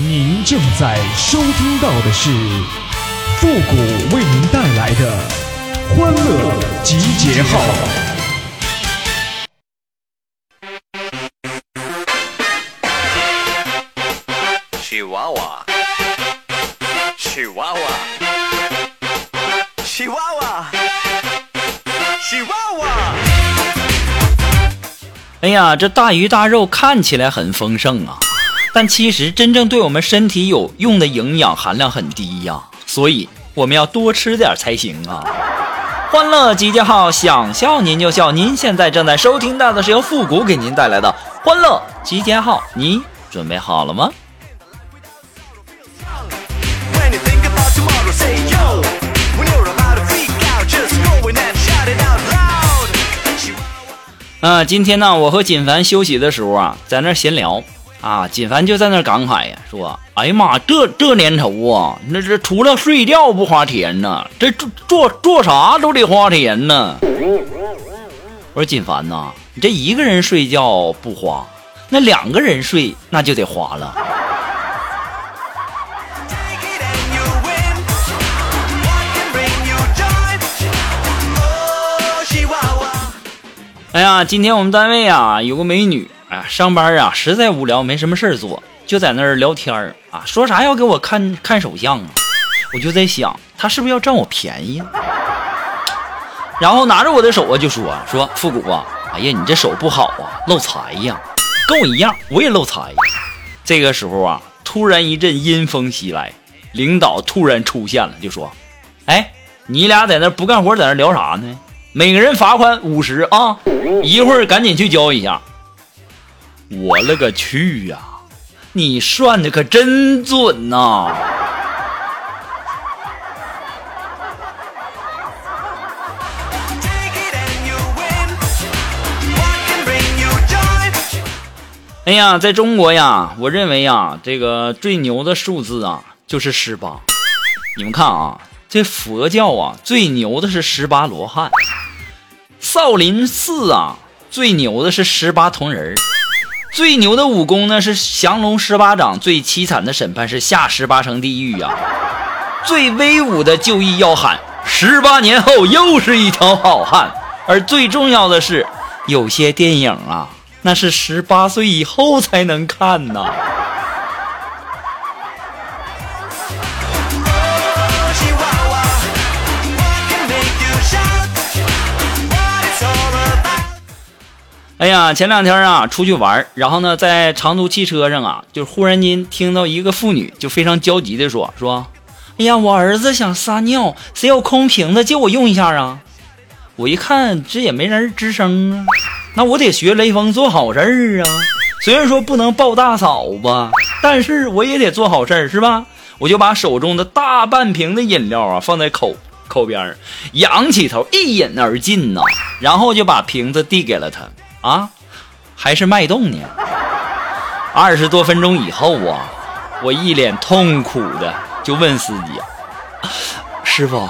您正在收听到的是复古为您带来的欢乐集结号。喜娃娃，喜娃娃，喜娃娃，喜娃娃。哎呀，这大鱼大肉看起来很丰盛啊，但其实真正对我们身体有用的营养含量很低呀，所以我们要多吃点才行啊。欢乐集结号，想笑您就笑。您现在正在收听到的是由复古给您带来的欢乐集结号，你准备好了吗啊，今天呢，我和锦凡休息的时候啊，在那闲聊啊，锦凡就在那感慨呀，说：“哎呀妈，这这年头啊，那这除了睡觉不花钱呢，这做做啥都得花钱呢。”我说：“锦凡呐，你这一个人睡觉不花，那两个人睡那就得花了。”。哎呀，今天我们单位啊有个美女，上班啊实在无聊，没什么事儿做，就在那儿聊天儿啊，说啥要给我看看手相啊，我就在想，他是不是要占我便宜啊？然后拿着我的手啊就说说复古啊，哎呀，你这手不好啊，漏财呀，跟我一样，我也漏财。这个时候啊，突然一阵阴风袭来，领导突然出现了，就说：“哎，你俩在那不干活，在那聊啥呢？每个人罚款五十啊，一会儿赶紧去交一下。”我勒个去呀、你算的可真准呐、哎呀，在中国呀，我认为呀，这个最牛的数字啊，就是十八。你们看啊，这佛教啊，最牛的是十八罗汉；少林寺啊，最牛的是十八铜人儿；最牛的武功呢是降龙十八掌，最凄惨的审判是下十八层地狱呀、最威武的就义要喊十八年后又是一条好汉。而最重要的是，有些电影啊，那是十八岁以后才能看呐。哎呀，前两天啊出去玩，然后呢在长途汽车上啊，就忽然间听到一个妇女就非常焦急的说说，哎呀，我儿子想撒尿，谁有空瓶子借我用一下啊？我一看这也没人吱声啊，那我得学雷锋做好事儿啊。虽然说不能抱大嫂吧，但是我也得做好事儿是吧？我就把手中的大半瓶的饮料啊放在口口边，仰起头一饮而尽呐、然后就把瓶子递给了他啊，还是脉动呢。二十多分钟以后啊，我一脸痛苦的就问司机：“师傅，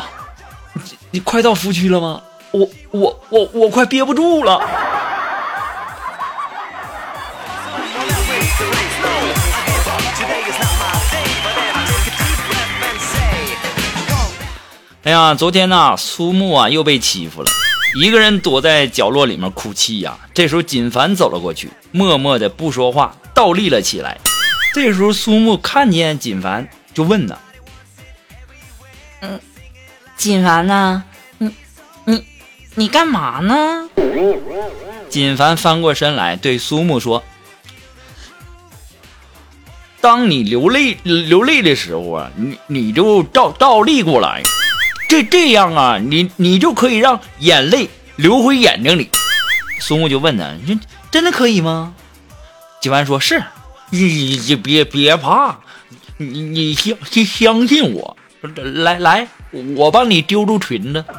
你你快到服务区了吗？我我我我快憋不住了。”哎呀，昨天呐，苏木啊又被欺负了，一个人躲在角落里面哭泣呀、这时候锦凡走了过去，默默的不说话，倒立了起来。这时候苏木看见锦凡，就问呢锦凡呐，你你你干嘛呢？锦凡翻过身来对苏木说：“当你流泪流泪的时候啊，你你就倒倒立过来，这这样啊，你你就可以让眼泪流回眼睛里。”苏木就问他：“你真的可以吗？”锦凡说：“是，你你别别怕，你你相相相信我，来来，我帮你丢出裙子。”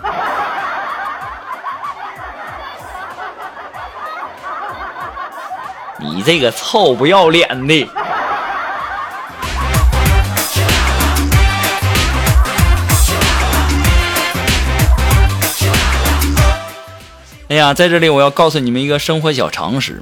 你这个臭不要脸的！呀，在这里我要告诉你们一个生活小常识，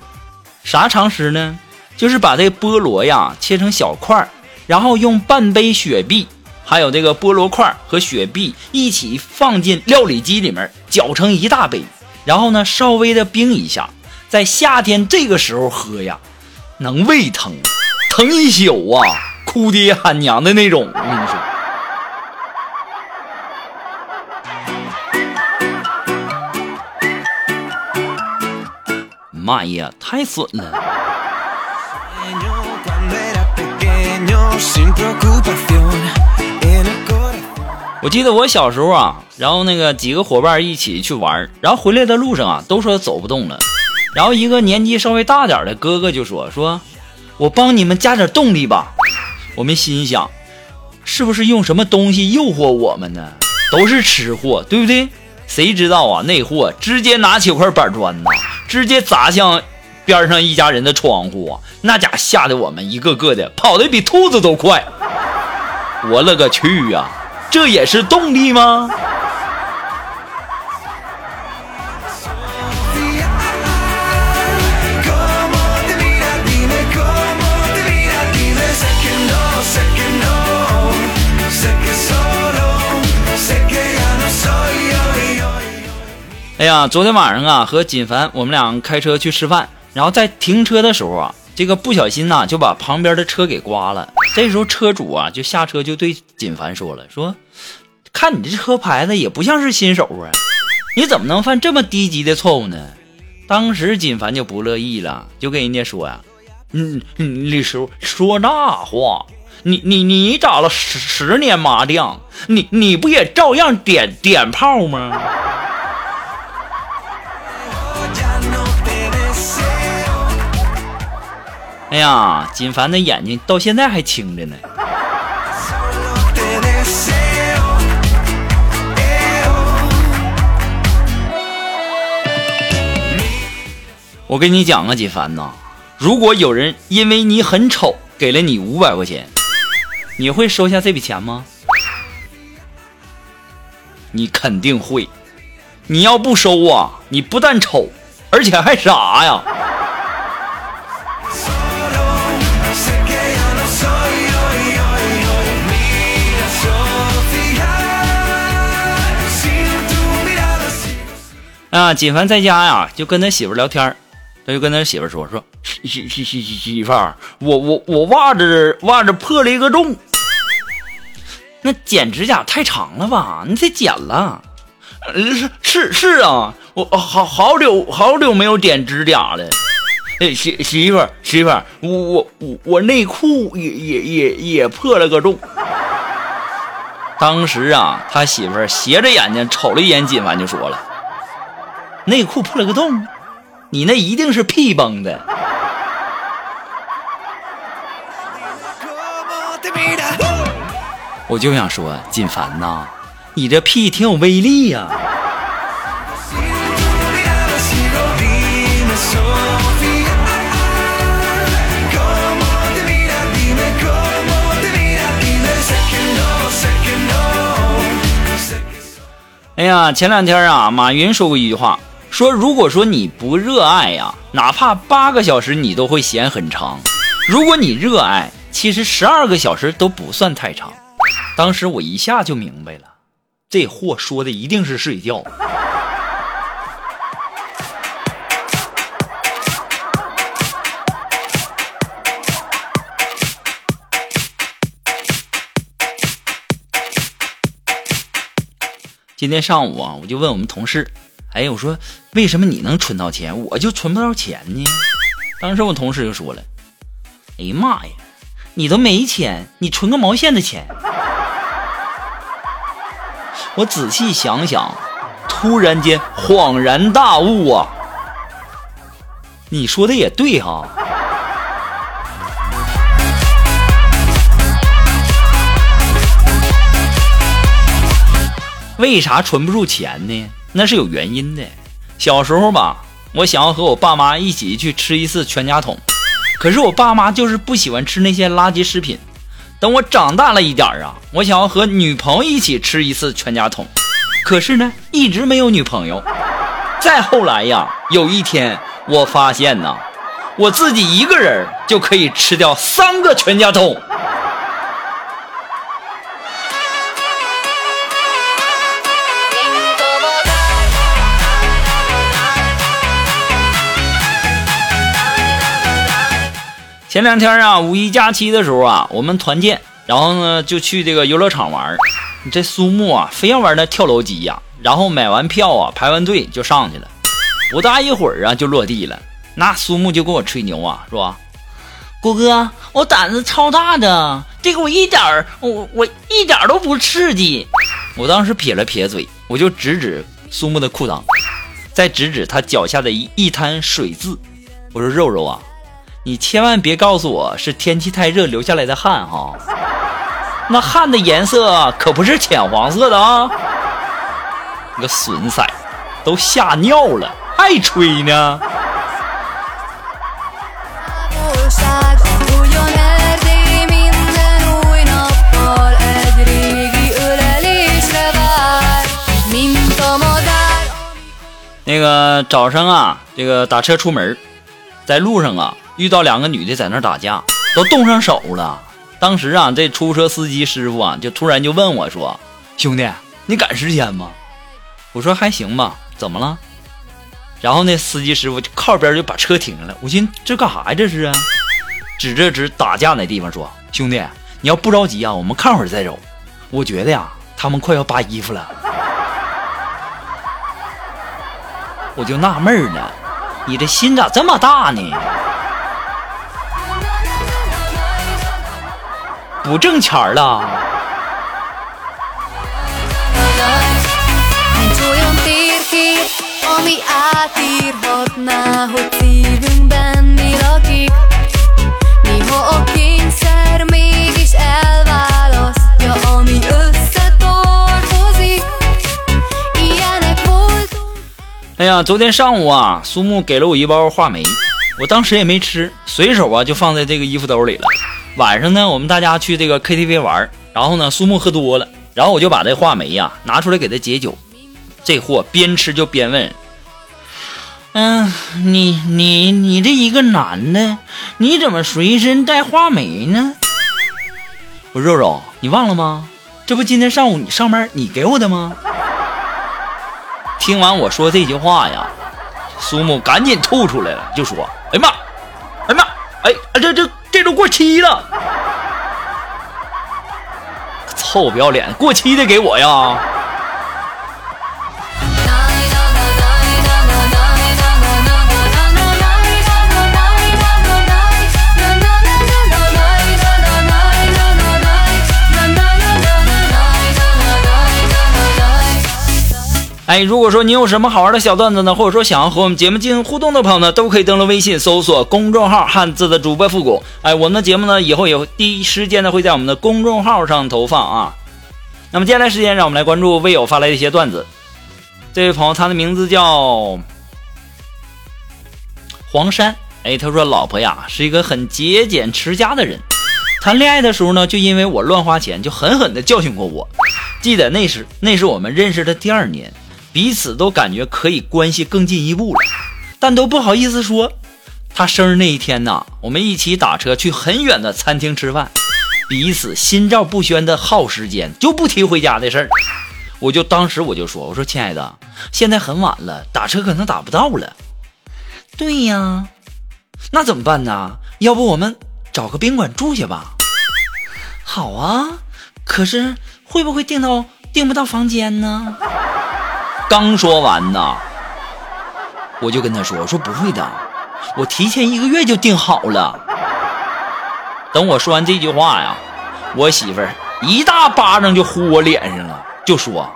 啥常识呢？就是把这菠萝呀切成小块儿，然后用半杯雪碧，还有这个菠萝块和雪碧一起放进料理机里面，搅成一大杯，然后呢稍微的冰一下，在夏天这个时候喝呀，能胃疼，疼一宿啊，哭爹喊娘的那种。我跟你说。妈呀，太损了！我记得我小时候啊，然后那个几个伙伴一起去玩，然后回来的路上啊，都说走不动了。然后一个年纪稍微大点的哥哥就说：“说我帮你们加点动力吧。”我们心想，是不是用什么东西诱惑我们呢？都是吃货，对不对？谁知道啊，那货直接拿起块板砖呐，直接砸向边上一家人的窗户啊！那家吓得我们一个个的跑得比兔子都快。我勒个去呀、这也是动力吗？哎呀，昨天晚上啊，和锦凡我们俩开车去吃饭，然后在停车的时候啊，这个不小心呐、就把旁边的车给刮了。这时候车主啊就下车就对锦凡说了，说：“看你这车牌子也不像是新手啊，你怎么能犯这么低级的错误呢？”当时锦凡就不乐意了，就跟人家说呀、嗯，嗯李师傅说那话，你你你打了十十年麻将，你你不也照样点点炮吗？哎呀，锦凡的眼睛到现在还青着呢。我跟你讲啊，锦凡呐，如果有人因为你很丑给了你五百块钱，你会收下这笔钱吗？你肯定会。你要不收啊，你不但丑，而且还傻呀。啊，锦凡在家呀，就跟他媳妇聊天儿他就跟他媳妇说说媳媳媳媳媳妇儿，我我我袜子袜子破了一个洞，那剪指甲太长了吧？你得剪了。呃是是是啊，我好好久好久没有剪指甲了。哎，媳媳妇儿媳妇儿，我我我我内裤也也也也破了个洞。当时啊，他媳妇儿斜着眼睛瞅了一眼锦凡，就说了。内裤破了个洞，你那一定是屁崩的。我就想说，锦凡呐，你这屁挺有威力呀。哎呀，前两天啊，马云说过一句话。说如果说你不热爱呀，哪怕八个小时你都会嫌很长；如果你热爱，其实十二个小时都不算太长。当时我一下就明白了，这货说的一定是睡觉。今天上午啊，我就问我们同事，哎，我说为什么你能存到钱，我就存不到钱呢？当时我同事就说了，哎呀妈呀，你都没钱，你存个毛线的钱？我仔细想想，突然间恍然大悟啊！你说的也对哈、为啥存不住钱呢？那是有原因的。小时候吧，我想要和我爸妈一起去吃一次全家桶，可是我爸妈就是不喜欢吃那些垃圾食品。等我长大了一点儿啊，我想要和女朋友一起吃一次全家桶，可是呢，一直没有女朋友。再后来呀，有一天我发现呐，我自己一个人就可以吃掉三个全家桶。前两天啊，五一假期的时候啊，我们团建，然后呢就去这个游乐场玩。这苏木啊，非要玩那跳楼机呀、然后买完票啊，排完队就上去了，不大一会儿啊就落地了。那苏木就跟我吹牛啊，说谷哥，我胆子超大的，这个我一点儿，我我一点都不刺激。我当时撇了撇嘴，我就指指苏木的裤裆，再指指他脚下的一一滩水渍。我说：“肉肉啊，你千万别告诉我是天气太热流下来的汗哈，那汗的颜色可不是浅黄色的啊！你个损色，都吓尿了，还吹呢？那个早上啊，这个打车出门，在路上啊。遇到两个女的在那打架，都动上手了。当时啊，这出租车司机师傅啊就突然就问我说：“兄弟，你赶时间吗？”我说：“还行吧。”怎么了？然后那司机师傅就靠边就把车停下了。我寻思这干啥呀？这是啊？指着指打架那地方说：“兄弟，你要不着急啊，我们看会儿再走。我觉得呀，他们快要扒衣服了。”我就纳闷儿了，你这心咋这么大呢？Ami összetartozik. Ilyenek voltunk. 哎呀，昨天上午啊，苏木给了我一包话梅，我当时也没吃，随手啊就放在这个衣服兜里了。晚上呢，我们大家去这个 KTV 玩，然后呢，苏木喝多了，然后我就把这话梅呀拿出来给他解酒。这货边吃就边问嗯，你你你这一个男的，你怎么随身带话梅呢？我肉肉，你忘了吗？这不今天上午你上班你给我的吗？听完我说这句话呀，苏木赶紧吐出来了，就说：“哎妈，哎呀妈，哎，这这这都过期了，臭不要脸，过期的给我呀！”哎，如果说你有什么好玩的小段子呢，或者说想要和我们节目进行互动的朋友呢，都可以登录微信搜索公众号“汉字的主播复古”。哎，我们的节目呢，以后也会第一时间呢会在我们的公众号上投放啊。那么接下来时间，让我们来关注微友发来的一些段子。这位朋友，他的名字叫黄山。哎，他说老婆呀是一个很节俭持家的人，谈恋爱的时候呢，就因为我乱花钱，就狠狠的教训过我。记得那时那是我们认识的第二年，彼此都感觉可以关系更进一步了，但都不好意思说。他生日那一天呢，我们一起打车去很远的餐厅吃饭，彼此心照不宣的耗时间，就不提回家的事儿。我就当时我就说，我说亲爱的，现在很晚了，打车可能打不到了。对呀，那怎么办呢？要不我们找个宾馆住下吧？好啊，可是会不会订到订不到房间呢？刚说完呢，我就跟他说：“我说不会的，我提前一个月就订好了。”等我说完这句话呀，我媳妇儿一大巴掌就呼我脸上了，就说：“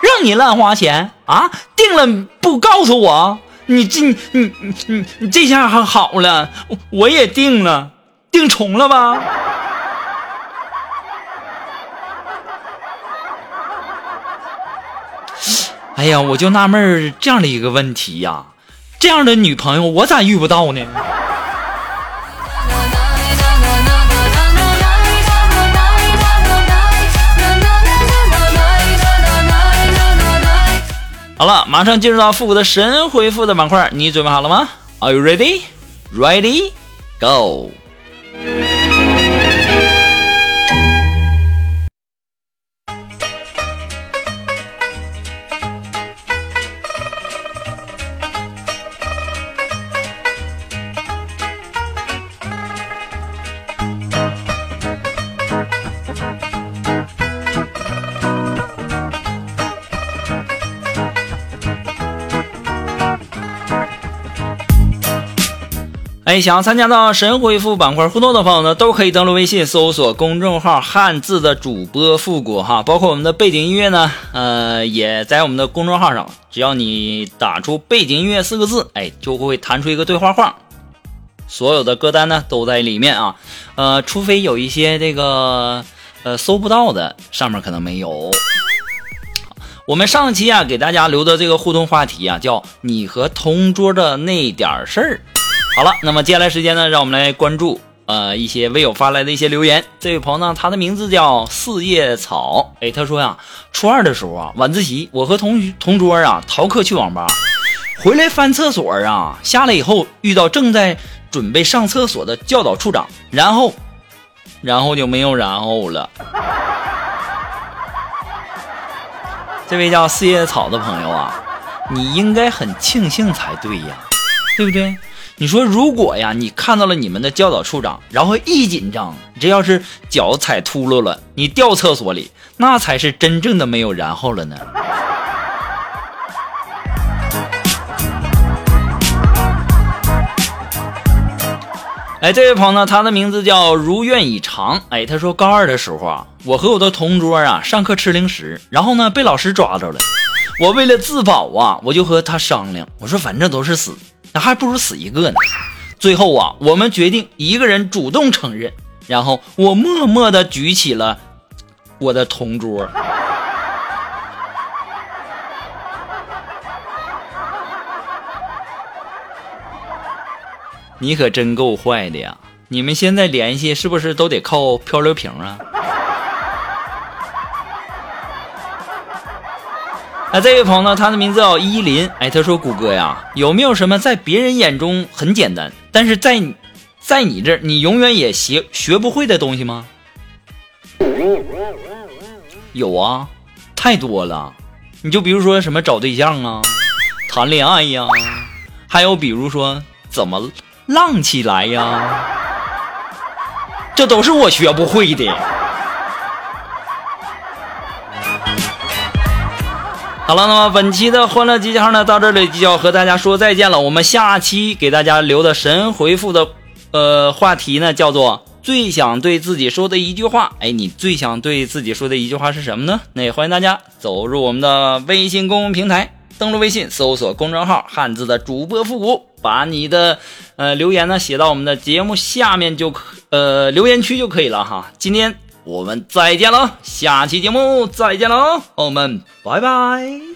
让你乱花钱啊，订了不告诉我，你这你你你你这下还好了，我我也订了，订重了吧？”哎呀，我就纳闷儿这样的一个问题呀，这样的女朋友我咋遇不到呢？好了，马上进入到复古的神回复的板块，你准备好了吗？Are you ready? Ready? Go! 哎，想参加到神回复板块互动的朋友呢，都可以登录微信搜索公众号“汉字的主播复古”哈，包括我们的背景音乐呢，呃，也在我们的公众号上。只要你打出“背景音乐”四个字，哎，就会弹出一个对话框，所有的歌单呢都在里面啊。呃，除非有一些这个呃搜不到的，上面可能没有。我们上期啊给大家留的这个互动话题啊，叫“你和同桌的那点事儿”。好了，那么接下来时间呢，让我们来关注呃一些微友发来的一些留言。这位朋友呢，他的名字叫四叶草，哎，他说呀，初二的时候啊，晚自习我和同学同桌啊逃课去网吧，回来翻厕所啊，下来以后遇到正在准备上厕所的教导处长，然后，然后就没有然后了。这位叫四叶草的朋友啊，你应该很庆幸才对呀，对不对？你说，如果呀，你看到了你们的教导处长，然后一紧张，这要是脚踩秃噜了，你掉厕所里，那才是真正的没有然后了呢。哎，这位朋友呢，他的名字叫如愿以偿。哎，他说高二的时候啊，我和我的同桌啊上课吃零食，然后呢被老师抓着了。我为了自保啊，我就和他商量，我说反正都是死。那还不如死一个呢。最后啊，我们决定一个人主动承认，然后我默默地举起了我的同桌。你可真够坏的呀！你们现在联系是不是都得靠漂流瓶啊？那这位朋友呢？他的名字叫依林。哎，他说：“谷歌呀，有没有什么在别人眼中很简单，但是在在你这儿你永远也学学不会的东西吗？”有啊，太多了。你就比如说什么找对象啊，谈恋爱呀，还有比如说怎么浪起来呀，这都是我学不会的。好了，那么本期的欢乐集结号呢，到这里就要和大家说再见了。我们下期给大家留的神回复的，呃，话题呢叫做最想对自己说的一句话。哎，你最想对自己说的一句话是什么呢？那也欢迎大家走入我们的微信公众平台，登录微信搜索公众号“汉字的主播复古”，把你的呃留言呢写到我们的节目下面就呃留言区就可以了哈。今天。我们再见喽，下期节目再见喽，朋友们拜拜。